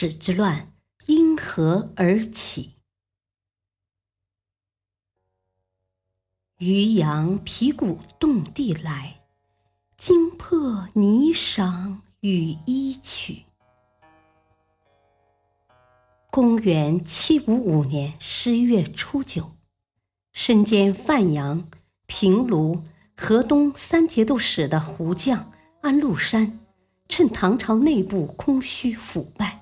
史之乱因何而起？渔阳鼙鼓动地来，惊破霓裳羽衣曲。公元七五五年十一月初九，身兼范阳、平卢、河东三节度使的胡将安禄山。趁唐朝内部空虚腐败，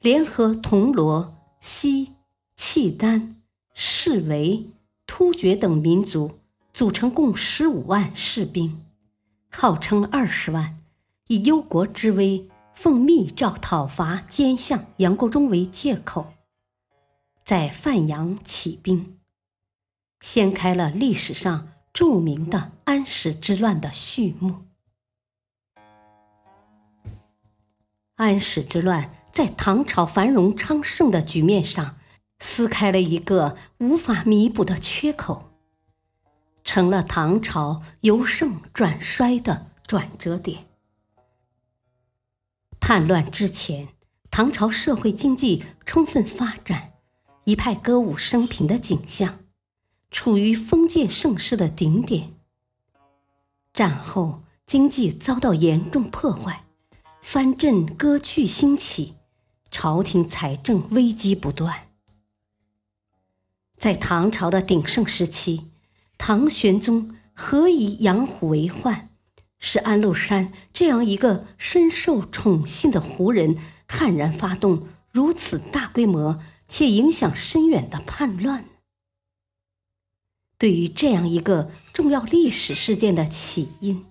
联合铜锣、西、契丹、士维、突厥等民族，组成共十五万士兵，号称二十万，以忧国之危，奉密诏讨伐奸相杨国忠为借口，在范阳起兵，掀开了历史上著名的安史之乱的序幕。安史之乱在唐朝繁荣昌盛的局面上撕开了一个无法弥补的缺口，成了唐朝由盛转衰的转折点。叛乱之前，唐朝社会经济充分发展，一派歌舞升平的景象，处于封建盛世的顶点。战后，经济遭到严重破坏。藩镇割据兴起，朝廷财政危机不断。在唐朝的鼎盛时期，唐玄宗何以养虎为患，使安禄山这样一个深受宠信的胡人悍然发动如此大规模且影响深远的叛乱？对于这样一个重要历史事件的起因，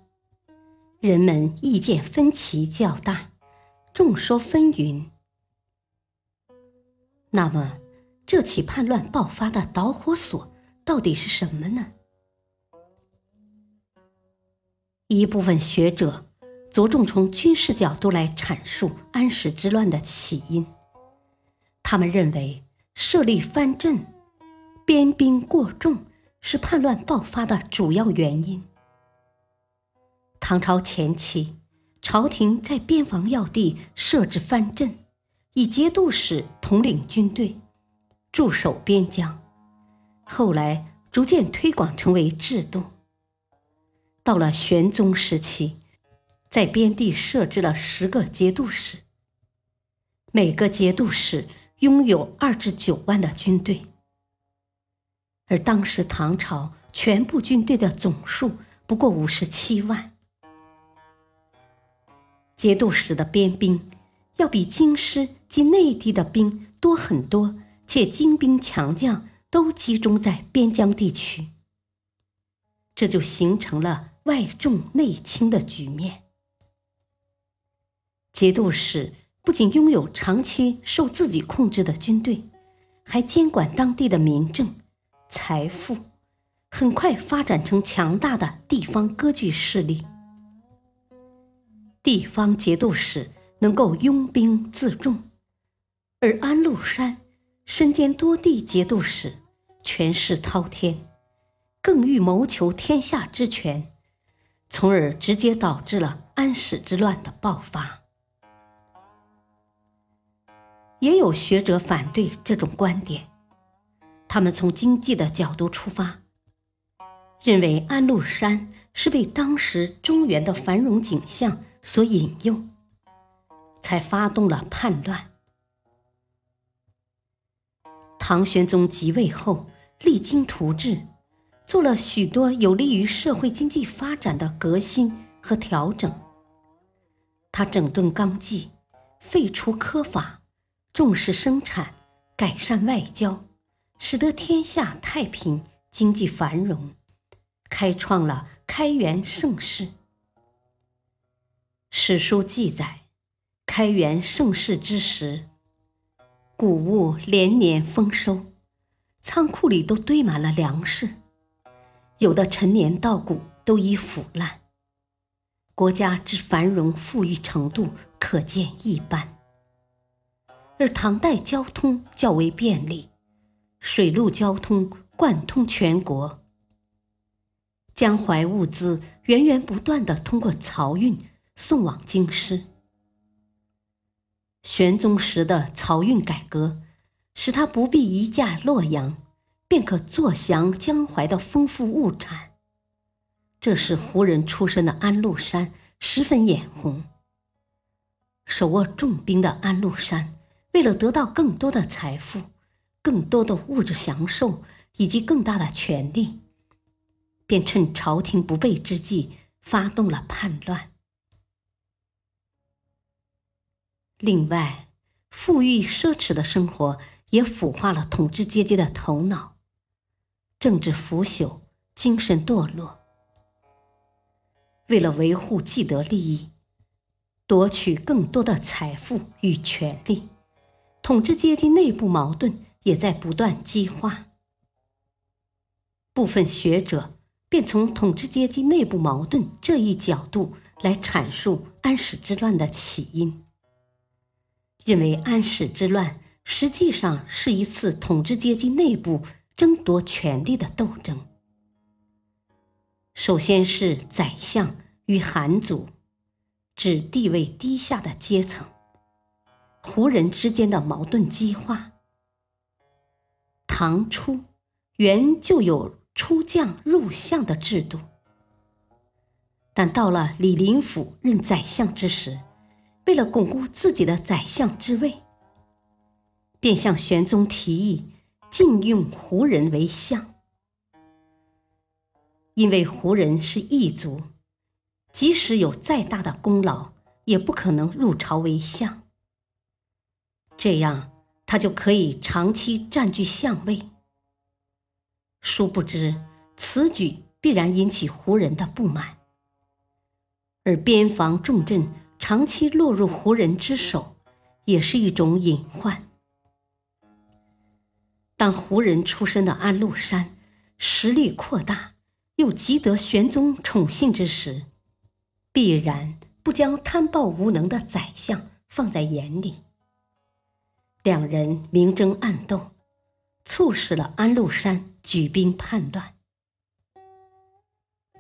人们意见分歧较大，众说纷纭。那么，这起叛乱爆发的导火索到底是什么呢？一部分学者着重从军事角度来阐述安史之乱的起因。他们认为，设立藩镇、边兵过重是叛乱爆发的主要原因。唐朝前期，朝廷在边防要地设置藩镇，以节度使统领军队，驻守边疆。后来逐渐推广成为制度。到了玄宗时期，在边地设置了十个节度使，每个节度使拥有二至九万的军队，而当时唐朝全部军队的总数不过五十七万。节度使的边兵要比京师及内地的兵多很多，且精兵强将都集中在边疆地区，这就形成了外重内轻的局面。节度使不仅拥有长期受自己控制的军队，还监管当地的民政、财富，很快发展成强大的地方割据势力。地方节度使能够拥兵自重，而安禄山身兼多地节度使，权势滔天，更欲谋求天下之权，从而直接导致了安史之乱的爆发。也有学者反对这种观点，他们从经济的角度出发，认为安禄山是被当时中原的繁荣景象。所引诱，才发动了叛乱。唐玄宗即位后，励精图治，做了许多有利于社会经济发展的革新和调整。他整顿纲纪，废除苛法，重视生产，改善外交，使得天下太平，经济繁荣，开创了开元盛世。史书记载，开元盛世之时，谷物连年丰收，仓库里都堆满了粮食，有的陈年稻谷都已腐烂。国家之繁荣富裕程度可见一斑。而唐代交通较为便利，水陆交通贯通全国，江淮物资源源不断的通过漕运送往京师。玄宗时的漕运改革，使他不必移驾洛阳，便可坐享江淮的丰富物产，这使胡人出身的安禄山十分眼红。手握重兵的安禄山。为了得到更多的财富、更多的物质享受以及更大的权力，便趁朝廷不备之际发动了叛乱。另外，富裕奢侈的生活也腐化了统治阶级的头脑，政治腐朽，精神堕落。为了维护既得利益，夺取更多的财富与权力。统治阶级内部矛盾也在不断激化，部分学者便从统治阶级内部矛盾这一角度来阐述安史之乱的起因，认为安史之乱实际上是一次统治阶级内部争夺权力的斗争。首先是宰相与韩族，指地位低下的阶层。胡人之间的矛盾激化。唐初原就有出将入相的制度，但到了李林甫任宰相之时，为了巩固自己的宰相之位，便向玄宗提议禁用胡人为相，因为胡人是异族，即使有再大的功劳，也不可能入朝为相。这样，他就可以长期占据相位。殊不知，此举必然引起胡人的不满，而边防重镇长期落入胡人之手，也是一种隐患。当胡人出身的安禄山实力扩大，又极得玄宗宠幸之时，必然不将贪暴无能的宰相放在眼里。两人明争暗斗，促使了安禄山举兵叛乱。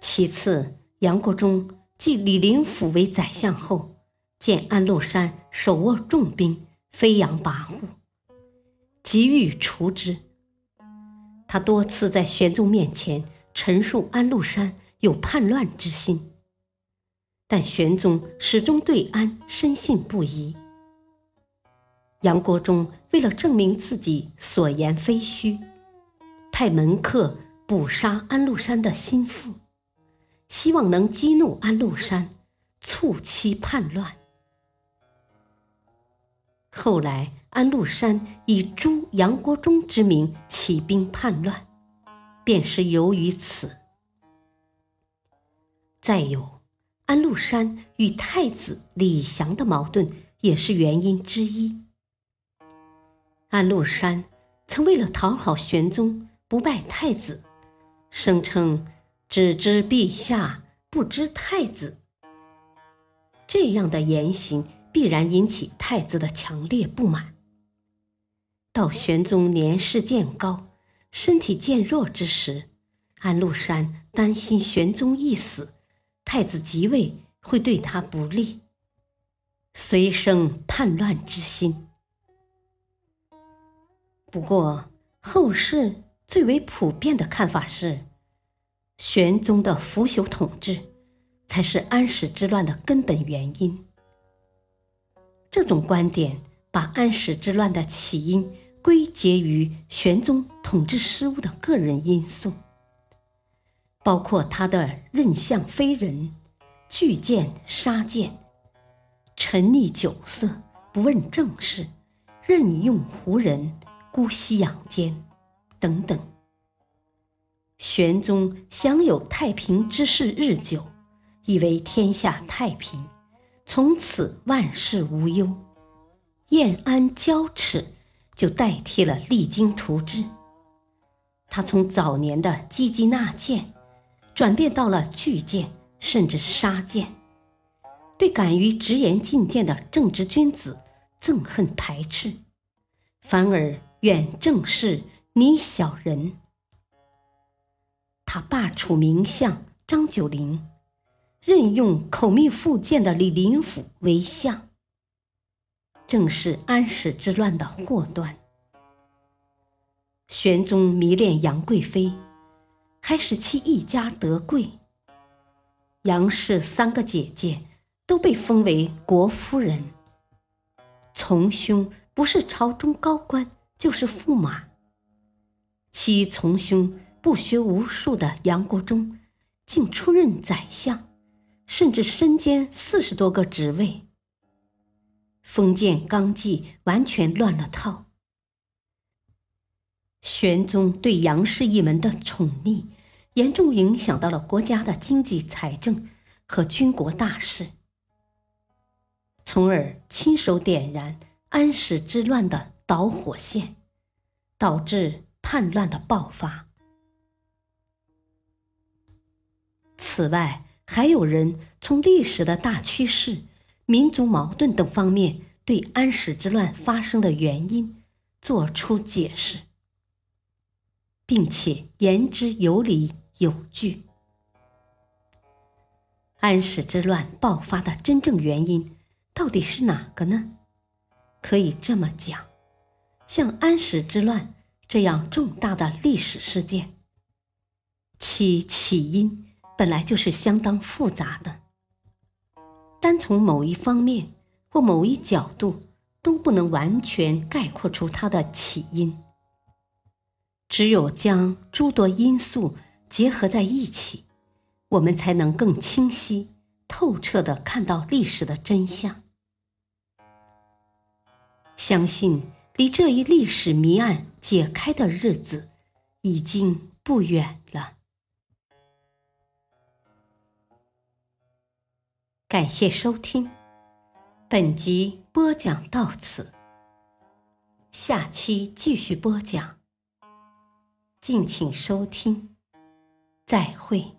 其次，杨国忠继李林甫为宰相后，见安禄山手握重兵，飞扬跋扈，急欲除之。他多次在玄宗面前陈述安禄山有叛乱之心，但玄宗始终对安深信不疑。杨国忠为了证明自己所言非虚，派门客捕杀安禄山的心腹，希望能激怒安禄山，促其叛乱。后来，安禄山以诛杨国忠之名起兵叛乱，便是由于此。再有，安禄山与太子李祥的矛盾也是原因之一。安禄山曾为了讨好玄宗，不拜太子，声称只知陛下，不知太子。这样的言行必然引起太子的强烈不满。到玄宗年事渐高、身体渐弱之时，安禄山担心玄宗一死，太子即位会对他不利，遂生叛乱之心。不过，后世最为普遍的看法是，玄宗的腐朽统治才是安史之乱的根本原因。这种观点把安史之乱的起因归结于玄宗统治失误的个人因素，包括他的任相非人、拒谏杀谏、沉溺酒色、不问政事、任用胡人。姑息养奸，等等。玄宗享有太平之事日久，以为天下太平，从此万事无忧，燕安交耻就代替了励精图治。他从早年的积极纳谏，转变到了拒谏，甚至杀谏，对敢于直言进谏的正直君子憎恨排斥，反而远正视你小人。他罢黜名相张九龄，任用口蜜腹剑的李林甫为相，正是安史之乱的祸端。玄宗迷恋杨贵妃，还使其一家得贵。杨氏三个姐姐都被封为国夫人，从兄不是朝中高官，就是驸马。其从兄。不学无术的杨国忠，竟出任宰相，甚至身兼四十多个职位。封建纲纪完全乱了套。玄宗对杨氏一门的宠溺，严重影响到了国家的经济财政和军国大事，从而亲手点燃安史之乱的导火线，导致叛乱的爆发。此外，还有人从历史的大趋势、民族矛盾等方面对安史之乱发生的原因作出解释，并且言之有理有据。安史之乱爆发的真正原因到底是哪个呢？可以这么讲，像安史之乱这样重大的历史事件，其起因。本来就是相当复杂的，单从某一方面或某一角度都不能完全概括出它的起因。只有将诸多因素结合在一起，我们才能更清晰、透彻的看到历史的真相。相信离这一历史谜案解开的日子已经不远了。感谢收听，本集播讲到此，下期继续播讲，敬请收听，再会。